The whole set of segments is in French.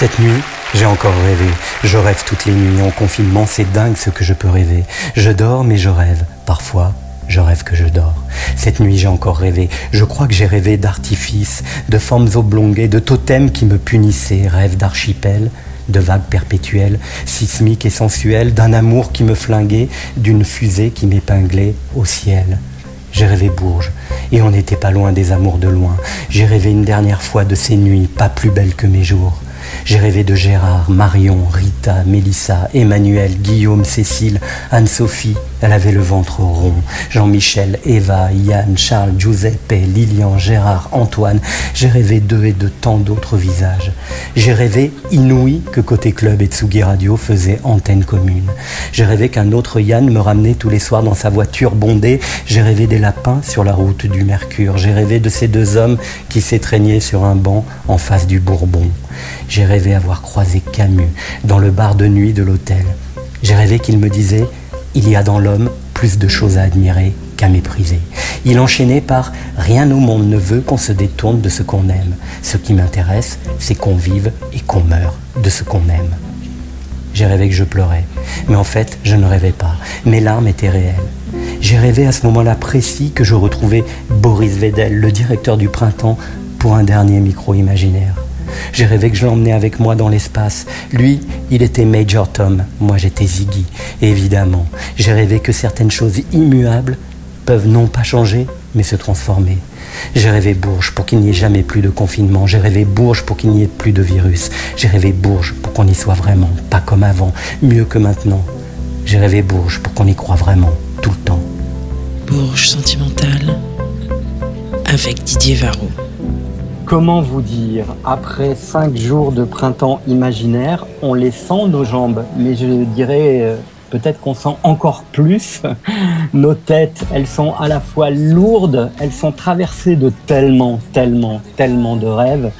Cette nuit, j'ai encore rêvé. Je rêve toutes les nuits. En confinement, c'est dingue ce que je peux rêver. Je dors, mais je rêve. Parfois, je rêve que je dors. Cette nuit, j'ai encore rêvé. Je crois que j'ai rêvé d'artifices, de formes oblonguées, de totems qui me punissaient. Rêve d'archipel, de vagues perpétuelles, sismiques et sensuelles, d'un amour qui me flinguait, d'une fusée qui m'épinglait au ciel. J'ai rêvé Bourges, et on n'était pas loin des amours de loin. J'ai rêvé une dernière fois de ces nuits, pas plus belles que mes jours. J'ai rêvé de Gérard, Marion, Rita, Mélissa, Emmanuel, Guillaume, Cécile, Anne-Sophie. Elle avait le ventre rond. Jean-Michel, Eva, Yann, Charles, Giuseppe, Lilian, Gérard, Antoine. J'ai rêvé d'eux et de tant d'autres visages. J'ai rêvé inouï que Côté Club et Tsugi Radio faisaient antenne commune. J'ai rêvé qu'un autre Yann me ramenait tous les soirs dans sa voiture bondée. J'ai rêvé des lapins sur la route du Mercure. J'ai rêvé de ces deux hommes qui s'étreignaient sur un banc en face du Bourbon. J'ai rêvé avoir croisé Camus dans le bar de nuit de l'hôtel. J'ai rêvé qu'il me disait Il y a dans l'homme plus de choses à admirer qu'à mépriser. Il enchaînait par Rien au monde ne veut qu'on se détourne de ce qu'on aime. Ce qui m'intéresse, c'est qu'on vive et qu'on meure de ce qu'on aime. J'ai rêvé que je pleurais, mais en fait, je ne rêvais pas. Mes larmes étaient réelles. J'ai rêvé à ce moment-là précis que je retrouvais Boris Vedel, le directeur du printemps, pour un dernier micro imaginaire. J'ai rêvé que je l'emmenais avec moi dans l'espace. Lui, il était Major Tom, moi j'étais Ziggy. évidemment, j'ai rêvé que certaines choses immuables peuvent non pas changer, mais se transformer. J'ai rêvé Bourges pour qu'il n'y ait jamais plus de confinement. J'ai rêvé Bourges pour qu'il n'y ait plus de virus. J'ai rêvé Bourges pour qu'on y soit vraiment, pas comme avant, mieux que maintenant. J'ai rêvé Bourges pour qu'on y croit vraiment, tout le temps. Bourges sentimentale avec Didier Varro. Comment vous dire Après cinq jours de printemps imaginaire, on les sent nos jambes, mais je dirais euh, peut-être qu'on sent encore plus nos têtes. Elles sont à la fois lourdes, elles sont traversées de tellement, tellement, tellement de rêves.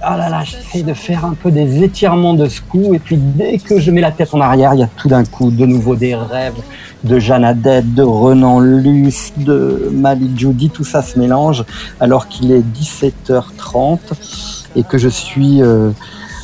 Ah là là, j'essaie de faire un peu des étirements de ce coup, et puis dès que je mets la tête en arrière, il y a tout d'un coup de nouveau des rêves de Jeanne Adette, de Renan Luce, de Malik Judy, tout ça se mélange alors qu'il est 17h30 et que je suis euh,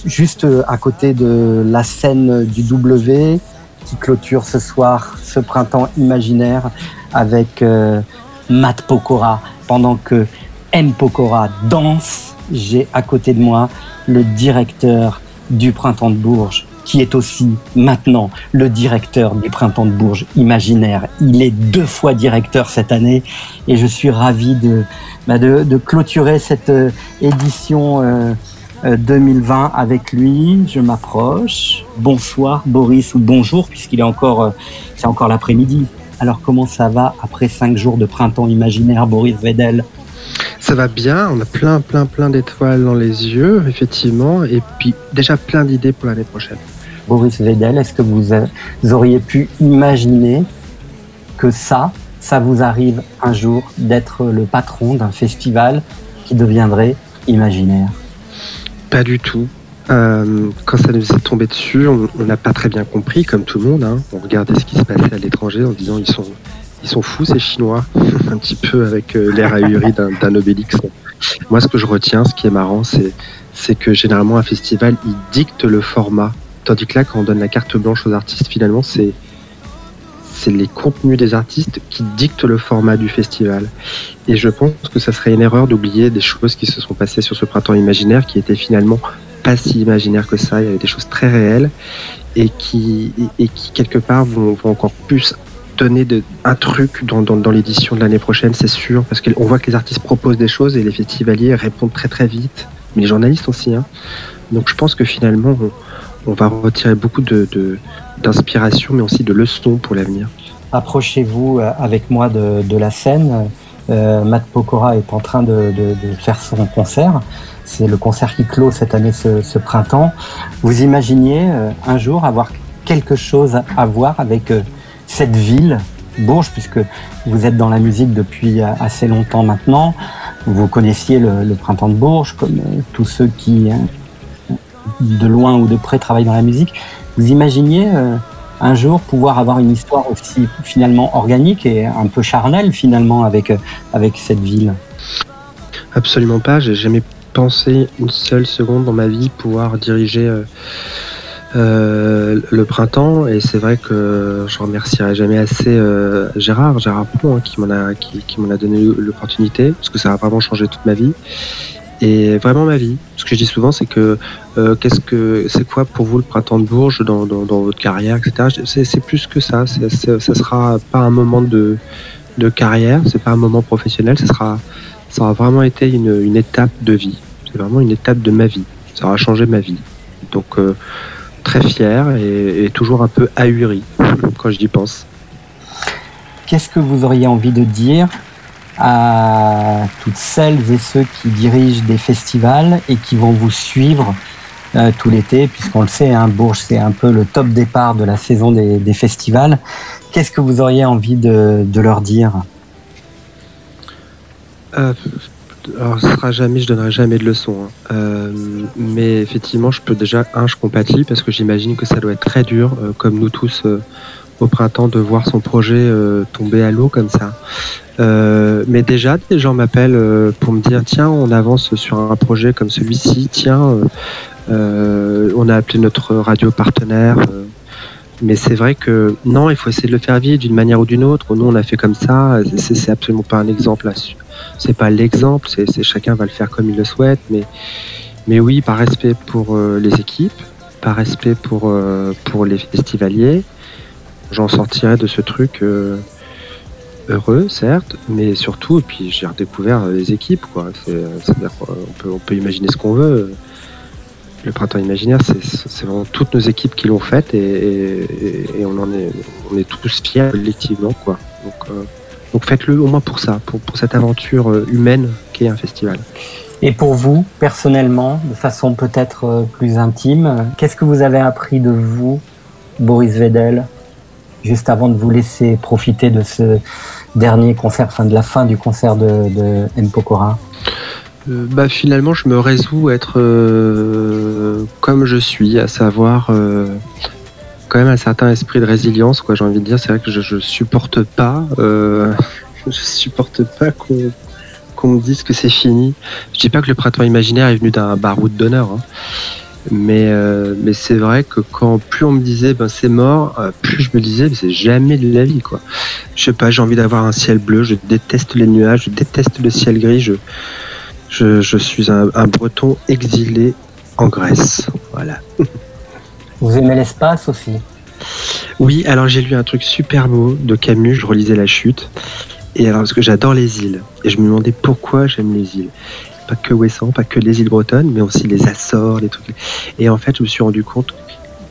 juste à côté de la scène du W qui clôture ce soir ce printemps imaginaire avec euh, Matt Pokora pendant que M Pokora danse. J'ai à côté de moi le directeur du printemps de Bourges, qui est aussi maintenant le directeur du Printemps de Bourges imaginaire. Il est deux fois directeur cette année et je suis ravi de, bah, de, clôturer cette euh, édition 2020 euh, euh, avec lui. Je m'approche. Bonsoir Boris ou bonjour puisqu'il est encore, c'est encore l'après-midi. Alors comment ça va après cinq jours de printemps imaginaire, Boris Vedel? Ça va bien, on a plein, plein, plein d'étoiles dans les yeux, effectivement, et puis déjà plein d'idées pour l'année prochaine. Boris Vedel, est-ce que vous, auriez pu imaginer que ça, ça vous arrive un jour d'être le patron d'un festival qui deviendrait imaginaire? Pas du tout. Euh, quand ça nous est tombé dessus, on n'a pas très bien compris, comme tout le monde. Hein. On regardait ce qui se passait à l'étranger en disant ils sont ils sont fous ces Chinois, un petit peu avec euh, l'air ahuri d'un Obélix. Moi, ce que je retiens, ce qui est marrant, c'est que généralement un festival, il dicte le format, tandis que là, quand on donne la carte blanche aux artistes, finalement, c'est les contenus des artistes qui dictent le format du festival. Et je pense que ça serait une erreur d'oublier des choses qui se sont passées sur ce printemps imaginaire, qui étaient finalement pas si imaginaires que ça. Il y avait des choses très réelles et qui, quelque part vont encore plus donner un truc dans, l'édition de l'année prochaine, c'est sûr, parce qu'on voit que les artistes proposent des choses et les festivaliers répondent très très vite, mais les journalistes aussi. Hein. Donc je pense que finalement, on, va retirer beaucoup d'inspiration, mais aussi de leçons pour l'avenir. Approchez-vous euh, avec moi de, la scène. Euh, Matt Pokora est en train de, faire son concert. C'est le concert qui clôt cette année, ce, ce printemps. Vous imaginiez euh, un jour avoir quelque chose à voir avec cette ville, Bourges, puisque vous êtes dans la musique depuis assez longtemps maintenant. Vous connaissiez le, printemps de Bourges, comme euh, tous ceux qui, hein, de loin ou de près, travaillent dans la musique. Vous imaginiez euh, un jour pouvoir avoir une histoire aussi finalement organique et un peu charnelle finalement avec, euh, avec cette ville? Absolument pas. J'ai jamais pensé une seule seconde dans ma vie pouvoir diriger euh, le printemps et c'est vrai que je remercierai jamais assez euh, Gérard, Gérard Pont, hein, qui m'en a qui, m'en a donné l'opportunité parce que ça a vraiment changé toute ma vie et vraiment ma vie. Ce que je dis souvent, c'est que euh, qu'est-ce que c'est quoi pour vous le printemps de Bourges dans, dans, dans votre carrière, etc. C'est plus que ça. C'est, ça sera pas un moment de, de carrière, c'est pas un moment professionnel. Ça sera ça aura vraiment été une, une étape de vie. C'est vraiment une étape de ma vie. Ça aura changé ma vie. Donc euh, très fier et, toujours un peu ahuri quand j'y pense. Qu'est-ce que vous auriez envie de dire à toutes celles et ceux qui dirigent des festivals et qui vont vous suivre euh, tout l'été, puisqu'on le sait, hein, Bourges, c'est un peu le top départ de la saison des, festivals. Qu'est-ce que vous auriez envie de, leur dire? Euh, alors, ce sera jamais, je donnerai jamais de leçons. Hein. Euh, mais effectivement, je peux déjà, un, je compatis parce que j'imagine que ça doit être très dur, euh, comme nous tous euh, au printemps, de voir son projet tomber à l'eau comme ça. mais déjà, des gens m'appellent pour me dire tiens, on avance sur un projet comme celui-ci, tiens, on a appelé notre radio partenaire. Mais c'est vrai que non, il faut essayer de le faire vivre d'une manière ou d'une autre. Nous, on a fait comme ça. C'est absolument pas un exemple c'est pas l'exemple, c'est chacun va le faire comme il le souhaite, mais, oui, par respect pour euh, les équipes, par respect pour, euh, pour les festivaliers, j'en sortirai de ce truc euh, heureux, certes, mais surtout, et puis j'ai redécouvert les équipes. C'est-à-dire on peut, on peut imaginer ce qu'on veut. Le printemps imaginaire, c'est vraiment toutes nos équipes qui l'ont fait et, on en est, tous fiers collectivement, quoi. Donc, donc faites-le au moins pour ça, pour, cette aventure euh, humaine qu'est un festival. Et pour vous, personnellement, de façon peut-être euh, plus intime, qu'est-ce que vous avez appris de vous, Boris Vedel, juste avant de vous laisser profiter de ce dernier concert, enfin de la fin du concert de, de M. Pokora? Euh, bah, finalement, je me résous à être comme je suis, à savoir quand même un certain esprit de résilience, quoi. J'ai envie de dire, c'est vrai que je, je supporte pas, euh, je supporte pas qu'on me dise que c'est fini. Je dis pas que le printemps imaginaire est venu d'un baroud d'honneur, hein. mais euh, mais c'est vrai que quand plus on me disait ben c'est mort, euh, plus je me disais c'est jamais de la vie, quoi. Je sais pas, j'ai envie d'avoir un ciel bleu. Je déteste les nuages, je déteste le ciel gris. Je je, je suis un, un Breton exilé en Grèce, voilà. Vous aimez l'espace aussi? Oui, alors j'ai lu un truc super beau de Camus, je relisais La Chute. Et alors, parce que j'adore les îles. Et je me demandais pourquoi j'aime les îles. Pas que Ouessant, pas que les îles bretonnes, mais aussi les Açores, les trucs. Et en fait, je me suis rendu compte,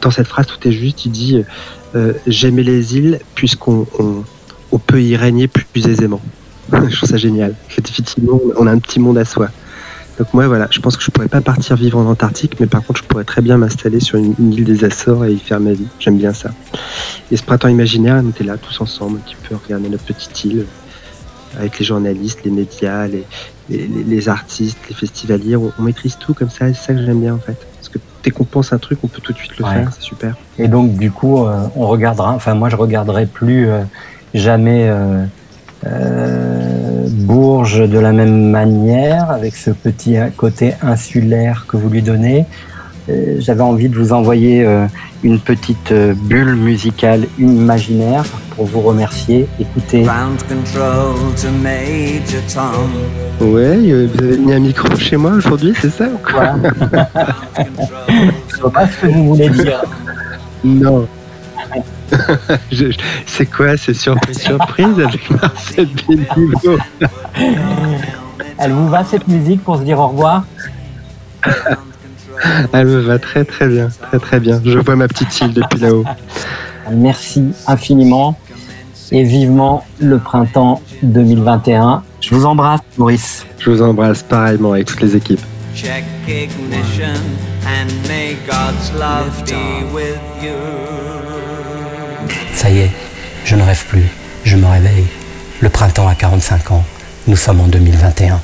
dans cette phrase, tout est juste. Il dit euh, J'aimais les îles puisqu'on on, peut y régner plus aisément. je trouve ça génial. Effectivement, on a un petit monde à soi. Donc moi voilà, je pense que je pourrais pas partir vivre en Antarctique, mais par contre je pourrais très bien m'installer sur une, île des Açores et y faire ma vie. J'aime bien ça. Et ce printemps imaginaire, on était là tous ensemble, un petit peu regarder notre petite île, avec les journalistes, les médias, les, les, artistes, les festivaliers. On, maîtrise tout comme ça, et c'est ça que j'aime bien en fait. Parce que dès qu'on pense un truc, on peut tout de suite le faire, c'est super. Et donc du coup, euh, on regardera, enfin moi je regarderai plus euh, jamais. Euh, Bourges de la même manière, avec ce petit côté insulaire que vous lui donnez. Euh, j'avais envie de vous envoyer euh, une petite euh, bulle musicale imaginaire pour vous remercier. Écoutez. Ouais, vous avez mis un micro chez moi aujourd'hui, c'est ça ou quoi Je vois pas ce que vous voulez dire. Non. c'est quoi C'est surprise, surprise avec Marcel Béniveau? Elle vous va cette musique pour se dire au revoir? Elle me va très très bien, très très bien. Je vois ma petite île depuis là-haut. Merci infiniment et vivement le printemps 2021. Je vous embrasse, Maurice. Je vous embrasse pareillement avec toutes les équipes. Ça y est, je ne rêve plus, je me réveille. Le printemps a 45 ans, nous sommes en 2021.